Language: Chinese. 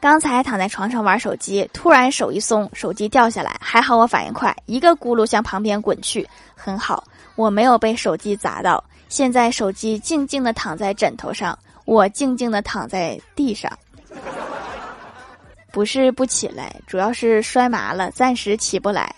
刚才躺在床上玩手机，突然手一松，手机掉下来，还好我反应快，一个轱辘向旁边滚去，很好，我没有被手机砸到，现在手机静静的躺在枕头上。我静静的躺在地上。不是不起来，主要是摔麻了，暂时起不来。